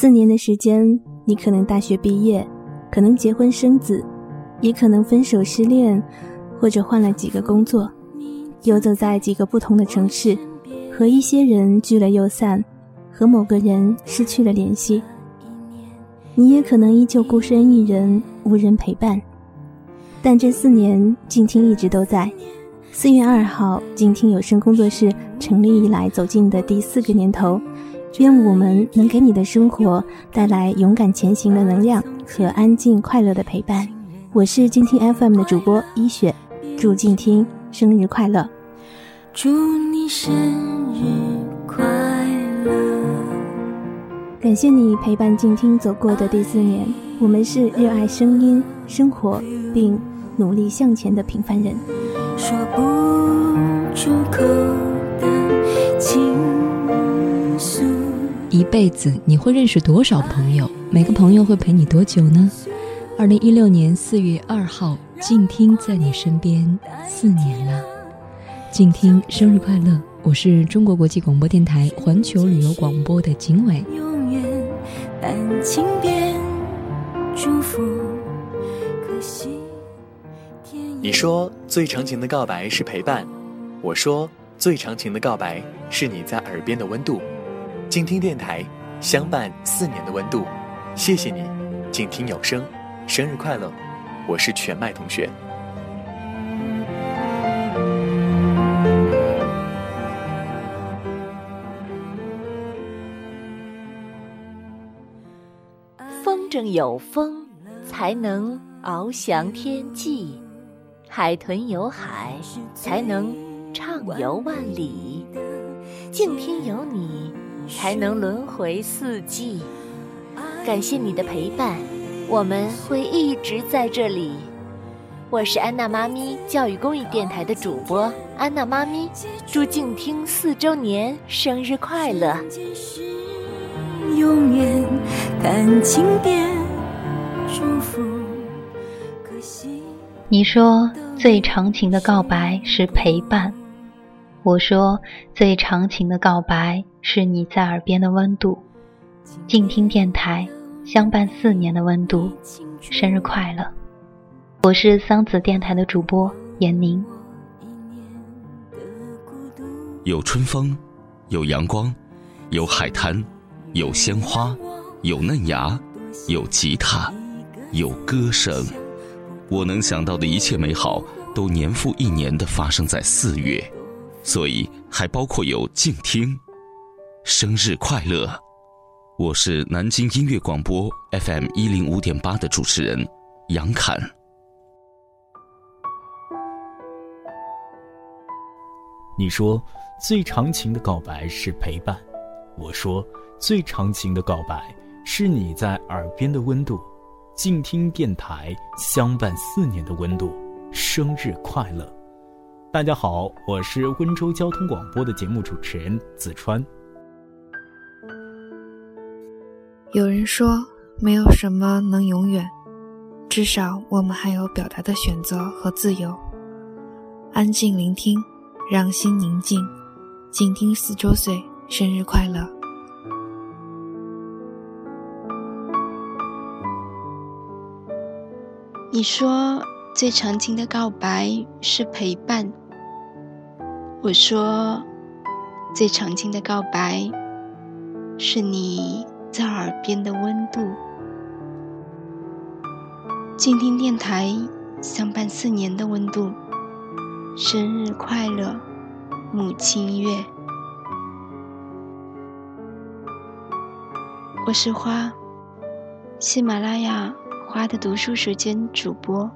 四年的时间，你可能大学毕业，可能结婚生子，也可能分手失恋，或者换了几个工作，游走在几个不同的城市，和一些人聚了又散，和某个人失去了联系。你也可能依旧孤身一人，无人陪伴。但这四年，静听一直都在。四月二号，静听有声工作室成立以来走进的第四个年头。愿我们能给你的生活带来勇敢前行的能量和安静快乐的陪伴。我是静听 FM 的主播一雪，祝静听生日快乐！祝你生日快乐！感谢你陪伴静听走过的第四年。我们是热爱声音、生活并努力向前的平凡人。说不出口一辈子你会认识多少朋友？每个朋友会陪你多久呢？二零一六年四月二号，静听在你身边四年了。静听生日快乐！我是中国国际广播电台环球旅游广播的景伟。永远但请别祝福。可惜你说最长情的告白是陪伴，我说最长情的告白是你在耳边的温度。静听电台，相伴四年的温度，谢谢你，静听有声，生日快乐！我是全麦同学。风筝有风，才能翱翔天际；海豚有海，才能畅游万里。静听有你。才能轮回四季。感谢你的陪伴，我们会一直在这里。我是安娜妈咪教育公益电台的主播安娜妈咪，祝静听四周年生日快乐！永远感情变祝福。可惜你说最长情的告白是陪伴。我说最长情的告白是你在耳边的温度，静听电台相伴四年的温度，生日快乐！我是桑梓电台的主播闫宁。有春风，有阳光，有海滩，有鲜花，有嫩芽，有吉他，有歌声。我能想到的一切美好，都年复一年的发生在四月。所以还包括有静听，生日快乐！我是南京音乐广播 FM 一零五点八的主持人杨侃。你说最长情的告白是陪伴，我说最长情的告白是你在耳边的温度。静听电台相伴四年的温度，生日快乐！大家好，我是温州交通广播的节目主持人子川。有人说，没有什么能永远，至少我们还有表达的选择和自由。安静聆听，让心宁静，静听四周岁生日快乐。你说最长情的告白是陪伴。我说，最长情的告白，是你在耳边的温度。静听电台相伴四年的温度，生日快乐，母亲月。我是花，喜马拉雅花的读书时间主播。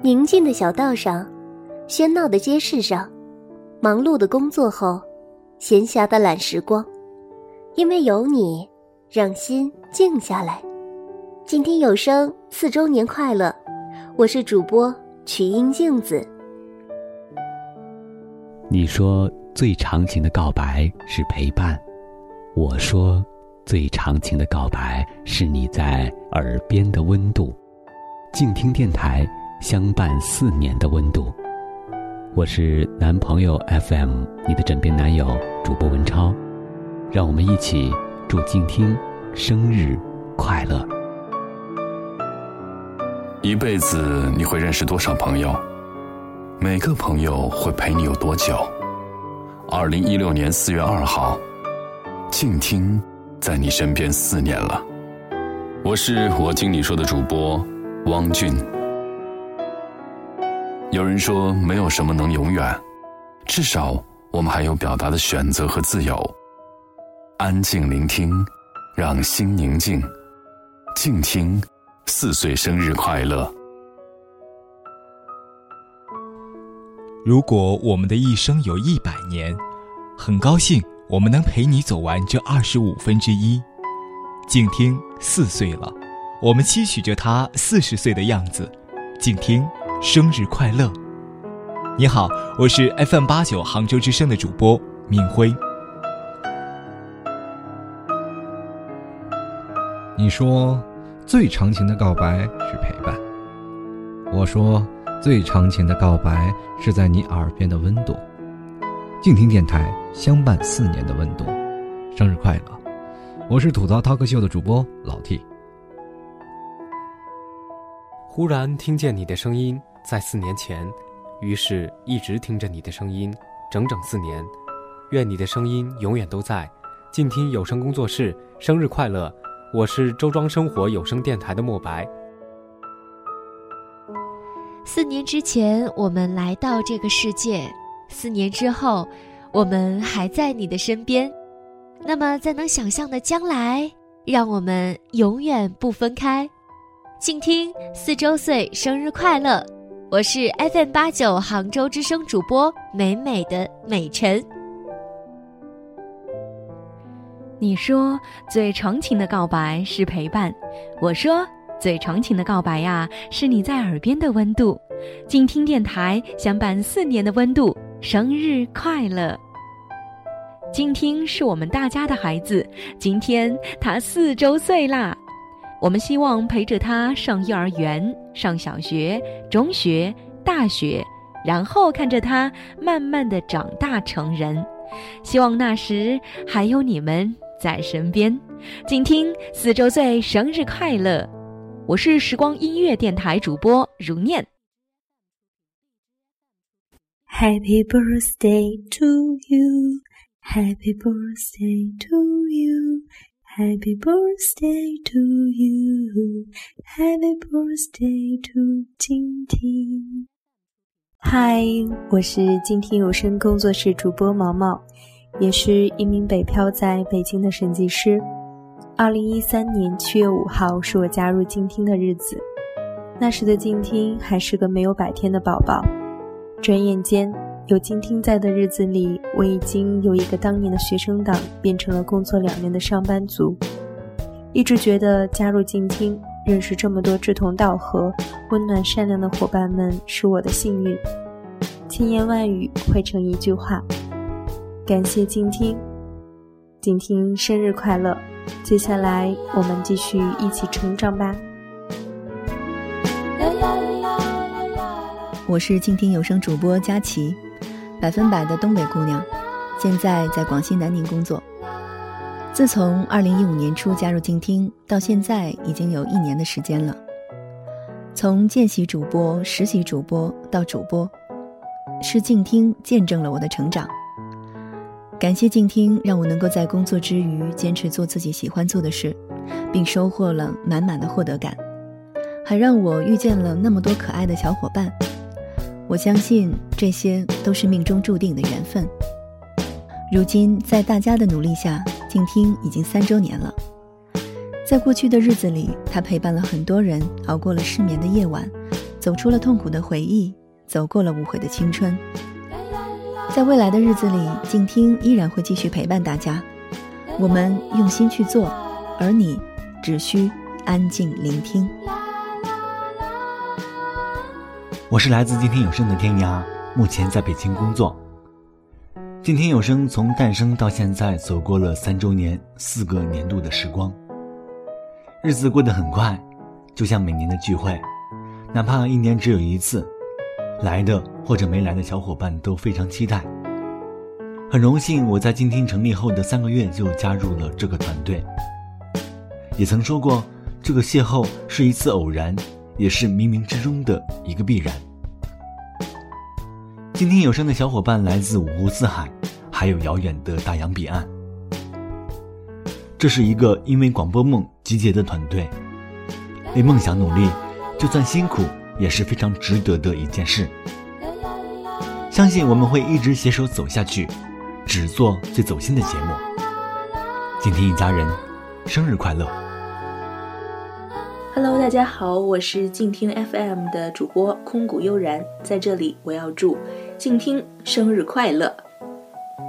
宁静的小道上。喧闹的街市上，忙碌的工作后，闲暇的懒时光，因为有你，让心静下来。静听有声四周年快乐！我是主播曲音镜子。你说最长情的告白是陪伴，我说最长情的告白是你在耳边的温度。静听电台相伴四年的温度。我是男朋友 FM，你的枕边男友主播文超。让我们一起祝静听生日快乐。一辈子你会认识多少朋友？每个朋友会陪你有多久？二零一六年四月二号，静听在你身边四年了。我是我听你说的主播汪俊。有人说，没有什么能永远，至少我们还有表达的选择和自由。安静聆听，让心宁静。静听，四岁生日快乐！如果我们的一生有一百年，很高兴我们能陪你走完这二十五分之一。静听四岁了，我们期许着他四十岁的样子。静听。生日快乐！你好，我是 FM 八九杭州之声的主播敏辉。你说最长情的告白是陪伴，我说最长情的告白是在你耳边的温度。静听电台相伴四年的温度，生日快乐！我是吐槽涛客秀的主播老 T。忽然听见你的声音。在四年前，于是一直听着你的声音，整整四年。愿你的声音永远都在。静听有声工作室，生日快乐！我是周庄生活有声电台的莫白。四年之前，我们来到这个世界；四年之后，我们还在你的身边。那么，在能想象的将来，让我们永远不分开。静听四周岁生日快乐！我是 FM 八九杭州之声主播美美的美晨。你说最长情的告白是陪伴，我说最长情的告白呀是你在耳边的温度。静听电台相伴四年的温度，生日快乐！静听是我们大家的孩子，今天他四周岁啦。我们希望陪着他上幼儿园、上小学、中学、大学，然后看着他慢慢的长大成人。希望那时还有你们在身边。请听四周岁生日快乐！我是时光音乐电台主播如念。Happy birthday to you, Happy birthday to you. Happy birthday to you, Happy birthday to 静听。嗨，我是静听有声工作室主播毛毛，也是一名北漂在北京的审计师。二零一三年七月五号是我加入静听的日子，那时的静听还是个没有百天的宝宝。转眼间。有静听在的日子里，我已经由一个当年的学生党变成了工作两年的上班族。一直觉得加入静听，认识这么多志同道合、温暖善良的伙伴们是我的幸运。千言万语汇成一句话：感谢静听，静听生日快乐！接下来我们继续一起成长吧。我是静听有声主播佳琪。百分百的东北姑娘，现在在广西南宁工作。自从二零一五年初加入静听，到现在已经有一年的时间了。从见习主播、实习主播到主播，是静听见证了我的成长。感谢静听，让我能够在工作之余坚持做自己喜欢做的事，并收获了满满的获得感，还让我遇见了那么多可爱的小伙伴。我相信这些都是命中注定的缘分。如今，在大家的努力下，静听已经三周年了。在过去的日子里，他陪伴了很多人，熬过了失眠的夜晚，走出了痛苦的回忆，走过了无悔的青春。在未来的日子里，静听依然会继续陪伴大家。我们用心去做，而你只需安静聆听。我是来自今天有声的天涯，目前在北京工作。今天有声从诞生到现在，走过了三周年、四个年度的时光，日子过得很快，就像每年的聚会，哪怕一年只有一次，来的或者没来的小伙伴都非常期待。很荣幸我在今天成立后的三个月就加入了这个团队。也曾说过，这个邂逅是一次偶然，也是冥冥之中的一个必然。今天有声的小伙伴来自五湖四海，还有遥远的大洋彼岸。这是一个因为广播梦集结的团队，为梦想努力，就算辛苦也是非常值得的一件事。相信我们会一直携手走下去，只做最走心的节目。今天一家人，生日快乐！Hello，大家好，我是静听 FM 的主播空谷悠然，在这里我要祝静听生日快乐。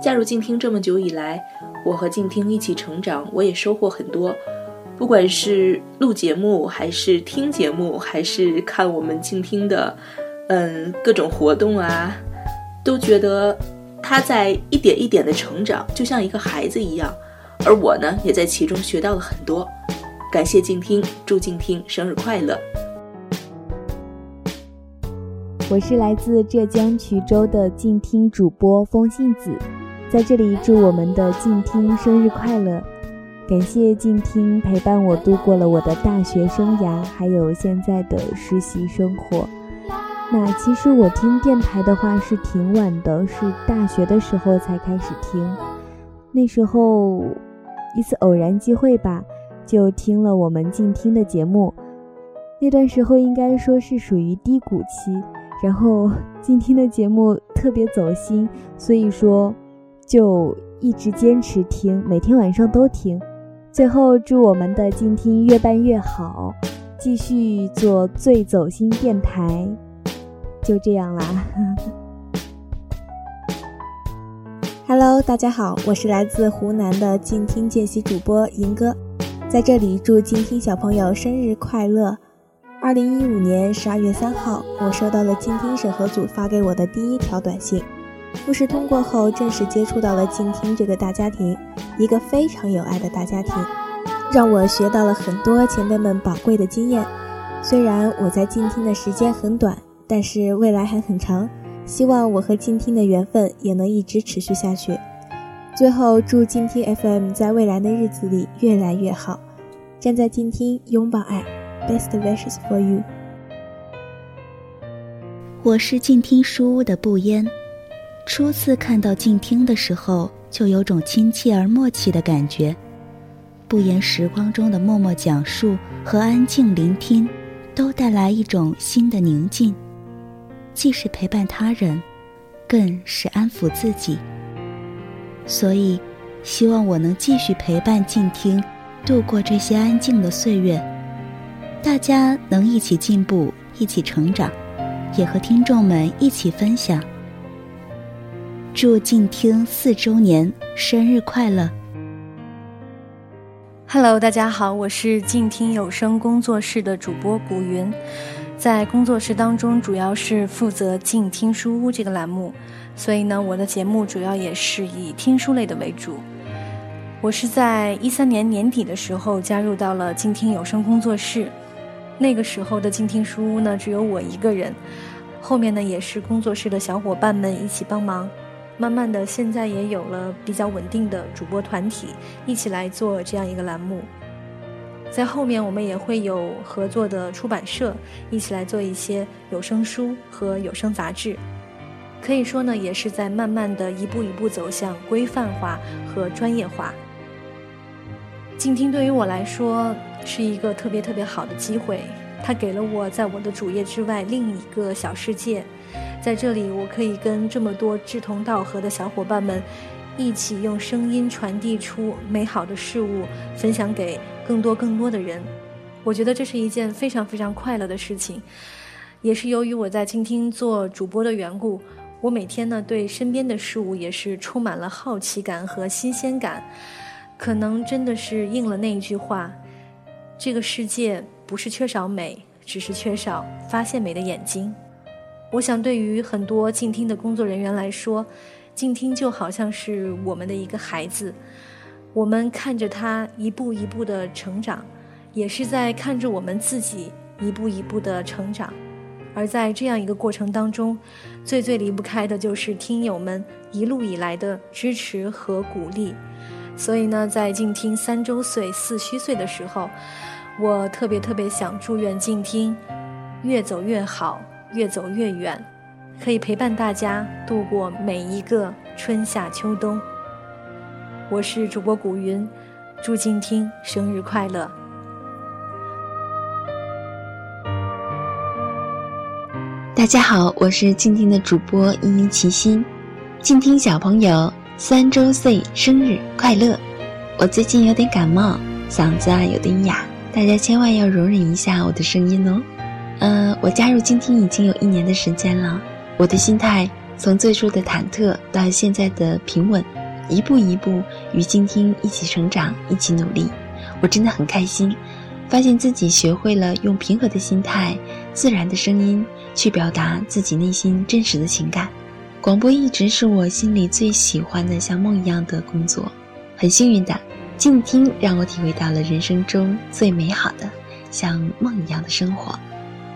加入静听这么久以来，我和静听一起成长，我也收获很多。不管是录节目，还是听节目，还是看我们静听的，嗯，各种活动啊，都觉得他在一点一点的成长，就像一个孩子一样。而我呢，也在其中学到了很多。感谢静听，祝静听生日快乐！我是来自浙江衢州的静听主播风信子。在这里祝我们的静听生日快乐！感谢静听陪伴我度过了我的大学生涯，还有现在的实习生活。那其实我听电台的话是挺晚的，是大学的时候才开始听。那时候一次偶然机会吧，就听了我们静听的节目。那段时候应该说是属于低谷期，然后 静听的节目特别走心，所以说。就一直坚持听，每天晚上都听。最后祝我们的静听越办越好，继续做最走心电台。就这样啦。Hello，大家好，我是来自湖南的静听见习主播银哥，在这里祝静听小朋友生日快乐。二零一五年十二月三号，我收到了静听审核组发给我的第一条短信。复试通过后，正式接触到了静听这个大家庭，一个非常有爱的大家庭，让我学到了很多前辈们宝贵的经验。虽然我在静听的时间很短，但是未来还很长，希望我和静听的缘分也能一直持续下去。最后，祝静听 FM 在未来的日子里越来越好。站在静听，拥抱爱，Best wishes for you。我是静听书屋的不烟。初次看到静听的时候，就有种亲切而默契的感觉。不言时光中的默默讲述和安静聆听，都带来一种新的宁静，既是陪伴他人，更是安抚自己。所以，希望我能继续陪伴静听，度过这些安静的岁月。大家能一起进步，一起成长，也和听众们一起分享。祝静听四周年生日快乐！Hello，大家好，我是静听有声工作室的主播古云，在工作室当中主要是负责静听书屋这个栏目，所以呢，我的节目主要也是以听书类的为主。我是在一三年年底的时候加入到了静听有声工作室，那个时候的静听书屋呢只有我一个人，后面呢也是工作室的小伙伴们一起帮忙。慢慢的，现在也有了比较稳定的主播团体，一起来做这样一个栏目。在后面，我们也会有合作的出版社，一起来做一些有声书和有声杂志。可以说呢，也是在慢慢的一步一步走向规范化和专业化。静听对于我来说是一个特别特别好的机会，它给了我在我的主业之外另一个小世界。在这里，我可以跟这么多志同道合的小伙伴们，一起用声音传递出美好的事物，分享给更多更多的人。我觉得这是一件非常非常快乐的事情。也是由于我在倾听做主播的缘故，我每天呢对身边的事物也是充满了好奇感和新鲜感。可能真的是应了那一句话：这个世界不是缺少美，只是缺少发现美的眼睛。我想，对于很多静听的工作人员来说，静听就好像是我们的一个孩子，我们看着他一步一步的成长，也是在看着我们自己一步一步的成长。而在这样一个过程当中，最最离不开的就是听友们一路以来的支持和鼓励。所以呢，在静听三周岁、四虚岁的时候，我特别特别想祝愿静听越走越好，越走越远，可以陪伴大家度过每一个春夏秋冬。我是主播古云，祝静听生日快乐！大家好，我是静听的主播依依齐心，静听小朋友。三周岁生日快乐！我最近有点感冒，嗓子啊有点哑，大家千万要容忍一下我的声音哦。嗯，我加入静听已经有一年的时间了，我的心态从最初的忐忑到现在的平稳，一步一步与静听一起成长，一起努力，我真的很开心，发现自己学会了用平和的心态、自然的声音去表达自己内心真实的情感。广播一直是我心里最喜欢的像梦一样的工作，很幸运的，静听让我体会到了人生中最美好的像梦一样的生活。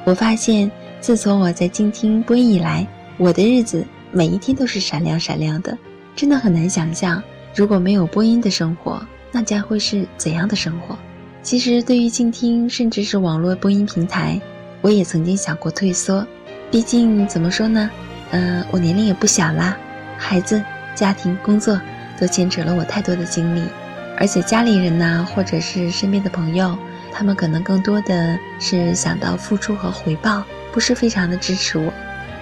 我发现，自从我在静听播音以来，我的日子每一天都是闪亮闪亮的，真的很难想象，如果没有播音的生活，那将会是怎样的生活。其实，对于静听，甚至是网络播音平台，我也曾经想过退缩，毕竟怎么说呢？嗯，我年龄也不小啦，孩子、家庭、工作都牵扯了我太多的精力，而且家里人呐，或者是身边的朋友，他们可能更多的是想到付出和回报，不是非常的支持我。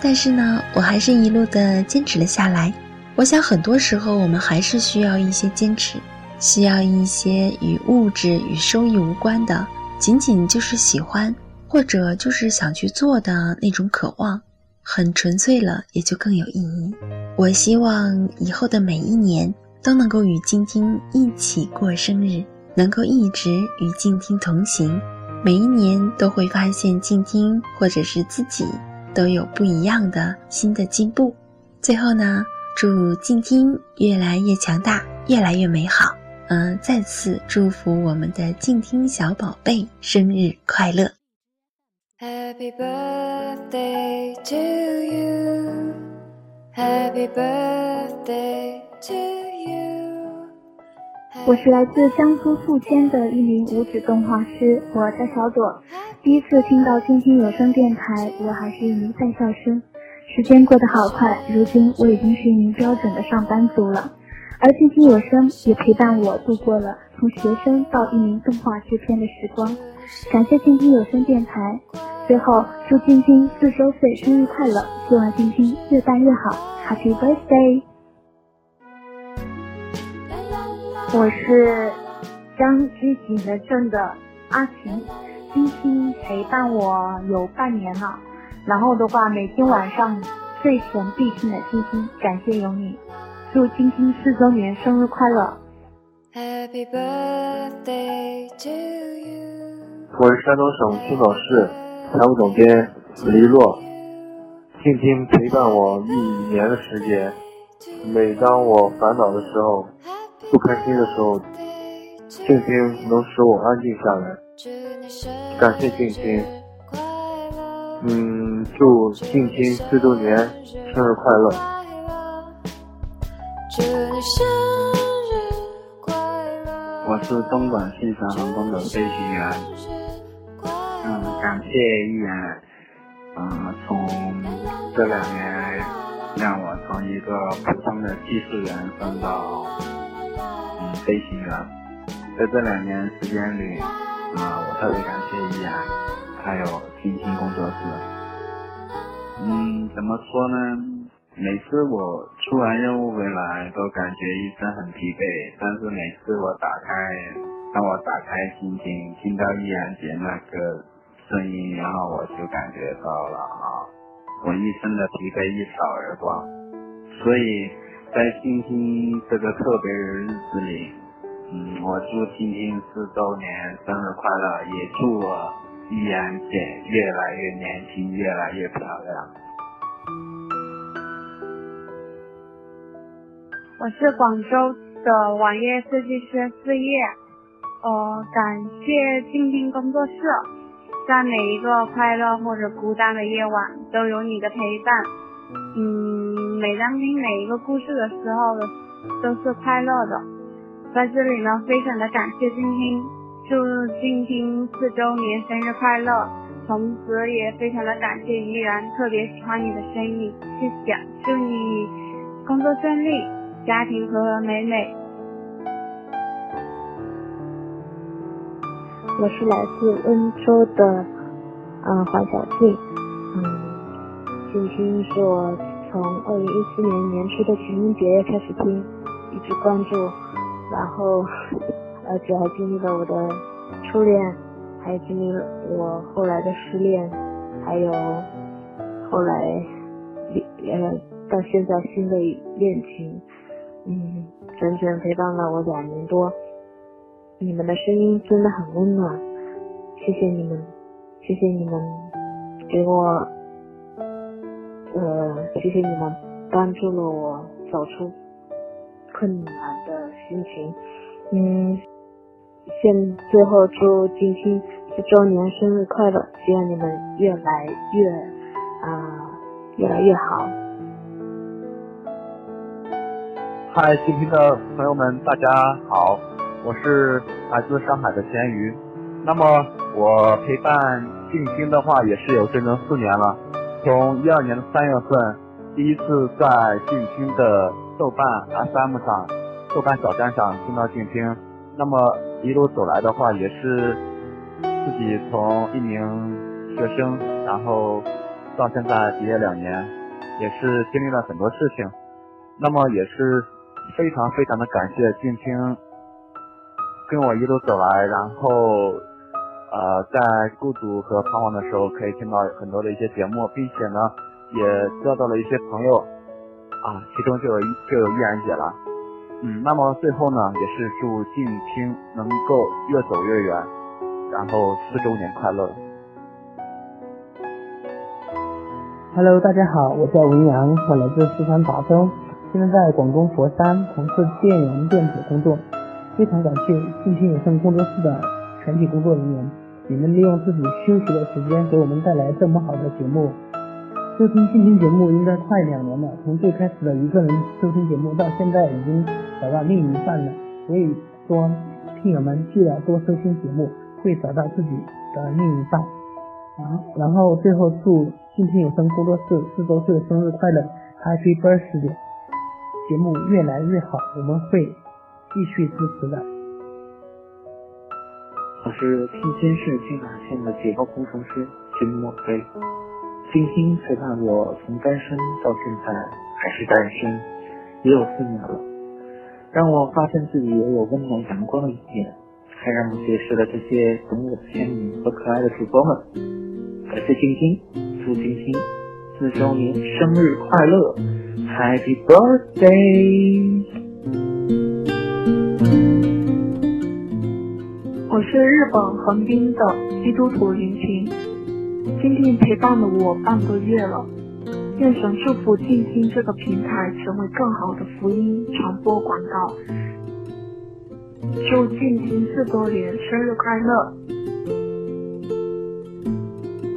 但是呢，我还是一路的坚持了下来。我想很多时候我们还是需要一些坚持，需要一些与物质与收益无关的，仅仅就是喜欢，或者就是想去做的那种渴望。很纯粹了，也就更有意义。我希望以后的每一年都能够与静听一起过生日，能够一直与静听同行。每一年都会发现静听或者是自己都有不一样的新的进步。最后呢，祝静听越来越强大，越来越美好。嗯，再次祝福我们的静听小宝贝生日快乐。Happy birthday to you. Happy birthday to you. 我是来自江苏宿迁的一名五指动画师，我叫小朵。第一次听到倾听有声电台，我还是一名在校生。时间过得好快，如今我已经是一名标准的上班族了。而倾听有声也陪伴我度过了从学生到一名动画制片的时光。感谢静听有声电台，最后祝静听四周岁生日快乐！希望静听越办越好，Happy Birthday！我是江西景德镇的阿晴，静听陪伴我有半年了，然后的话每天晚上睡前必听的静听，感谢有你，祝青青四周年生日快乐！Happy Birthday to you！我是山东省青岛市财务总监李洛，静听陪伴我一年的时间。每当我烦恼的时候、不开心的时候，静心能使我安静下来。感谢静心，嗯，祝静心四周年生日快乐！我是东莞信山航空的飞行员。嗯，感谢依然，嗯，从这两年让我从一个普通的技术员升到嗯飞行员，在这两年时间里，啊，我特别感谢依然，还有星星工作室。嗯，怎么说呢？每次我出完任务回来，都感觉一身很疲惫，但是每次我打开，当我打开心情，听到依然姐那个。声音，然后我就感觉到了啊，我一生的疲惫一扫而光。所以在星星这个特别的日子里，嗯，我祝晶晶四周年生日快乐，也祝我依然姐越来越年轻，越来越漂亮。我是广州的网页设计师四叶，呃，感谢静听工作室。在每一个快乐或者孤单的夜晚，都有你的陪伴。嗯，每当听每一个故事的时候，都是快乐的。在这里呢，非常的感谢静听，祝静听四周年生日快乐！同时也非常的感谢依然，特别喜欢你的声音，谢谢，祝你工作顺利，家庭和和美美。我是来自温州的，嗯，黄小静，嗯，静听是我从二零一四年年初的情人节开始听，一直关注，然后而且还经历了我的初恋。还经历了我后来的失恋，还有后来呃到现在新的恋情，嗯，整整陪伴了我两年多。你们的声音真的很温暖，谢谢你们，谢谢你们给我，呃，谢谢你们帮助了我走出困难的心情，嗯。现最后祝金星一周年生日快乐，希望你们越来越啊越来越好。嗨，金星的朋友们，大家好，我是来自上海的咸鱼。那么我陪伴静听的话也是有整整四年了，从一二年的三月份第一次在静听的豆瓣 FM 上、豆瓣小站上听到静听，那么。一路走来的话，也是自己从一名学生，然后到现在毕业两年，也是经历了很多事情。那么也是非常非常的感谢静听跟我一路走来，然后呃在孤独和彷徨的时候，可以听到很多的一些节目，并且呢也交到了一些朋友啊，其中就有就有依然姐了。嗯，那么最后呢，也是祝静听能够越走越远，然后四周年快乐。Hello，大家好，我叫文阳，我来自四川达州，现在在广东佛山从事电源电子工作。非常感谢静听有声工作室的全体工作人员，你们利用自己休息的时间给我们带来这么好的节目。收听静听节目应该快两年了，从最开始的一个人收听节目，到现在已经找到另一半了。所以说，听友们记得多收听节目，会找到自己的另一半。然后，然后最后祝静听有声工作室四周岁生日快乐，Happy Birthday！节目越来越好，我们会继续支持的。我是天津市金海县的结构工程师金墨飞。星星陪伴我从单身到现在还是单身，也有四年了，让我发现自己也有温暖阳光的一面，还让我结识了这些懂我的仙女和可爱的主播们。感谢晶晶，祝晶晶四周年生日快乐，Happy Birthday！我是日本横滨的基督徒林晴。静听陪伴了我半个月了，愿神祝福静听这个平台成为更好的福音传播管道。祝静听四周年生日快乐！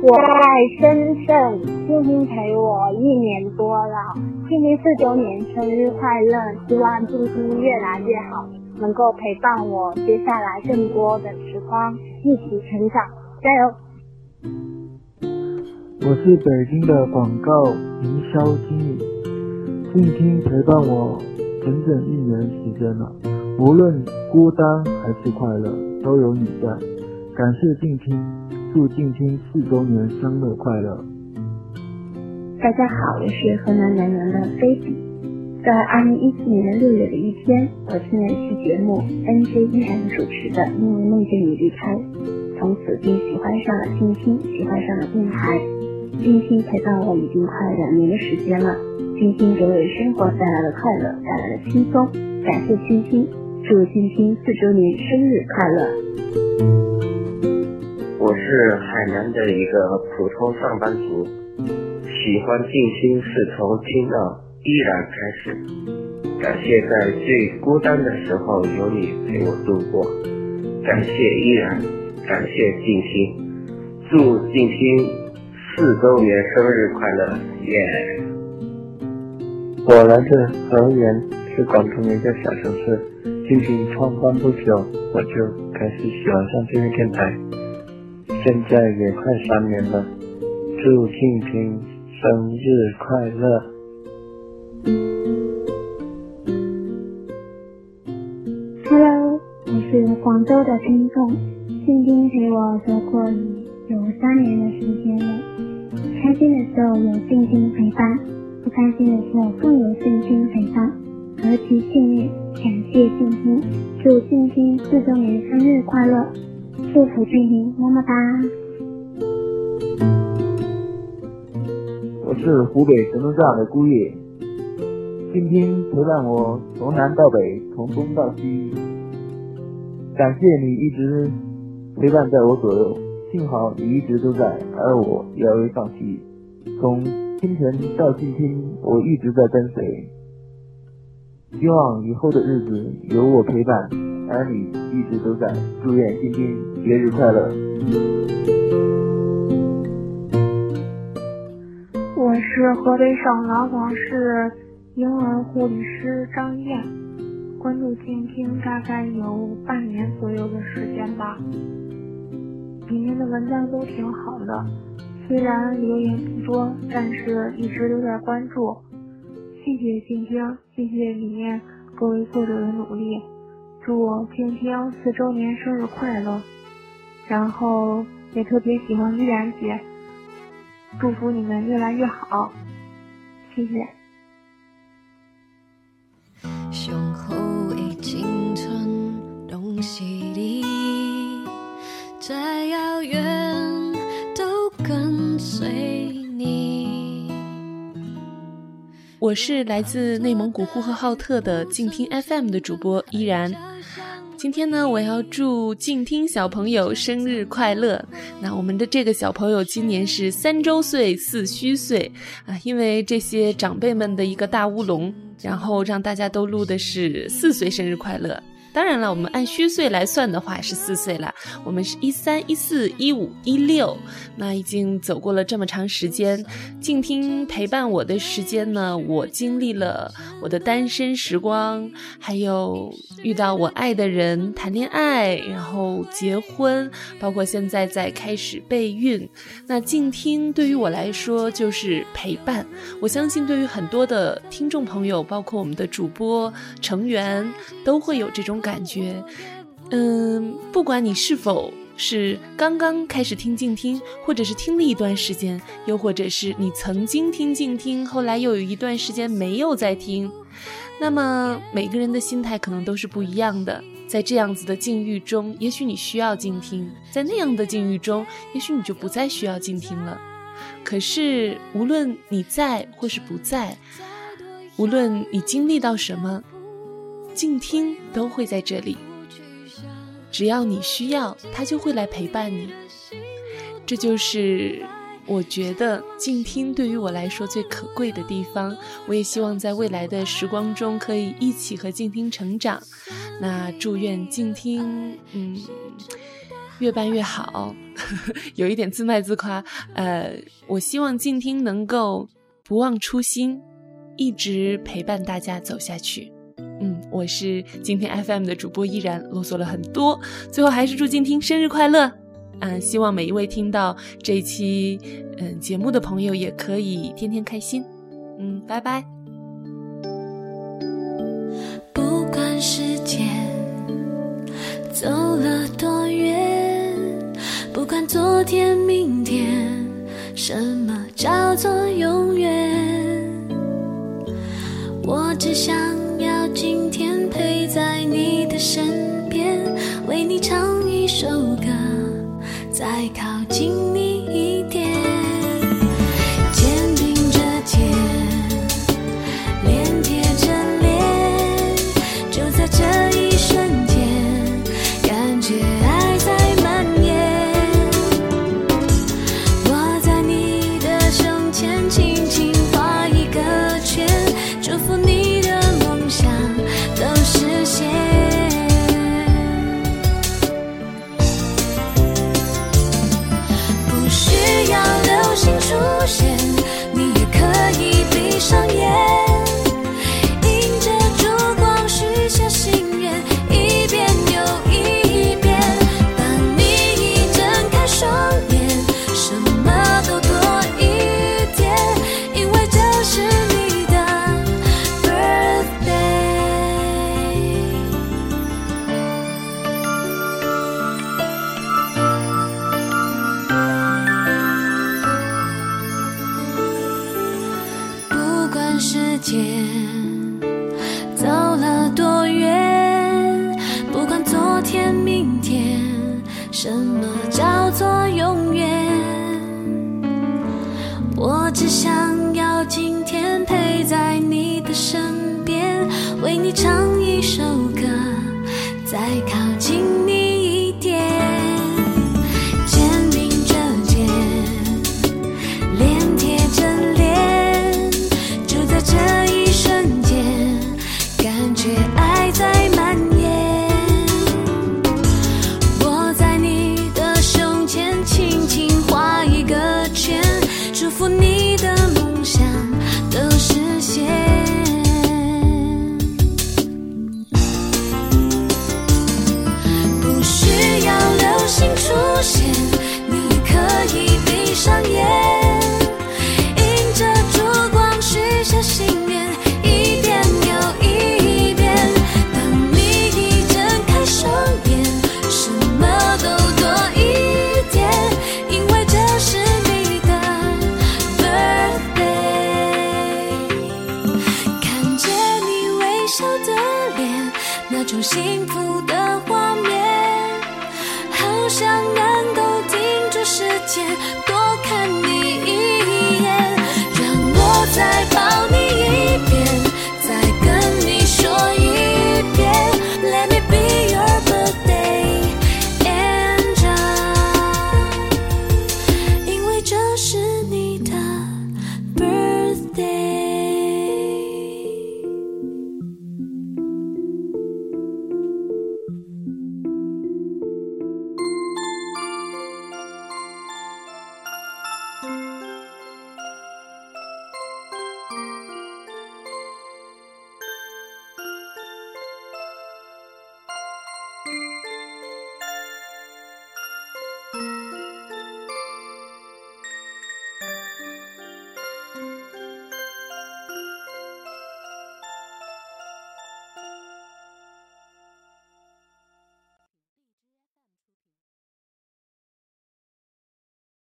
我在深圳，静听陪我一年多了，静听四周年生日快乐！希望静听越来越好，能够陪伴我接下来更多的时光，一起成长，加油！我是北京的广告营销经理，静听陪伴我整整一年时间了，无论孤单还是快乐，都有你在。感谢静听，祝静听四周年生日快乐！大家好，我是河南南阳的菲比。在二零一四年的六月的一天，我听了一期节目，NJ 依然主持的《因为梦见你离开》，从此便喜欢上了静听，喜欢上了电台。静听陪伴我已经快两年的时间了，静听给我生活带来了快乐，带来了轻松。感谢静听，祝静听四周年生日快乐！我是海南的一个普通上班族，喜欢静心是从听到依然开始。感谢在最孤单的时候有你陪我度过，感谢依然，感谢静心。祝静心四周年生日快乐！耶！我来自河源，是广东的一个小城市。静听创办不久，我就开始喜欢上这个电台，现在也快三年了。祝静听生日快乐！Hello，我是广州的听众，静听陪我走过有三年的时间了。开心的时候有静听陪伴，不开心的时候更有静听陪伴，何其幸运！感谢静听，祝静听四周年生日快乐！祝福静听，么么哒！我是湖北神农架的姑爷，静听陪伴我从南到北，从东到西。感谢你一直陪伴在我左右。幸好你一直都在，而我遥未放弃。从清晨到今天，我一直在跟随。希望以后的日子有我陪伴，而你一直都在。祝愿静听节日快乐！我是河北省廊坊市婴儿护理师张燕，关注静听大概有半年左右的时间吧。里面的文章都挺好的，虽然留言不多，但是一直都在关注。谢谢静听，谢谢里面各位作者的努力，祝静听四周年生日快乐！然后也特别喜欢依然姐，祝福你们越来越好，谢谢。我是来自内蒙古呼和浩特的静听 FM 的主播依然。今天呢，我要祝静听小朋友生日快乐。那我们的这个小朋友今年是三周岁四虚岁啊，因为这些长辈们的一个大乌龙，然后让大家都录的是四岁生日快乐。当然了，我们按虚岁来算的话是四岁了。我们是一三一四一五一六，那已经走过了这么长时间。静听陪伴我的时间呢，我经历了我的单身时光，还有遇到我爱的人谈恋爱，然后结婚，包括现在在开始备孕。那静听对于我来说就是陪伴。我相信对于很多的听众朋友，包括我们的主播成员，都会有这种感。感觉，嗯，不管你是否是刚刚开始听静听，或者是听了一段时间，又或者是你曾经听静听，后来又有一段时间没有再听，那么每个人的心态可能都是不一样的。在这样子的境遇中，也许你需要静听；在那样的境遇中，也许你就不再需要静听了。可是，无论你在或是不在，无论你经历到什么。静听都会在这里，只要你需要，他就会来陪伴你。这就是我觉得静听对于我来说最可贵的地方。我也希望在未来的时光中可以一起和静听成长。那祝愿静听，嗯，越办越好。有一点自卖自夸，呃，我希望静听能够不忘初心，一直陪伴大家走下去。嗯，我是今天 FM 的主播依然啰嗦了很多，最后还是祝静听生日快乐。嗯，希望每一位听到这一期嗯节目的朋友也可以天天开心。嗯，拜拜。不管时间走了多远，不管昨天、明天，什么叫做永远？我只想。首歌，再靠近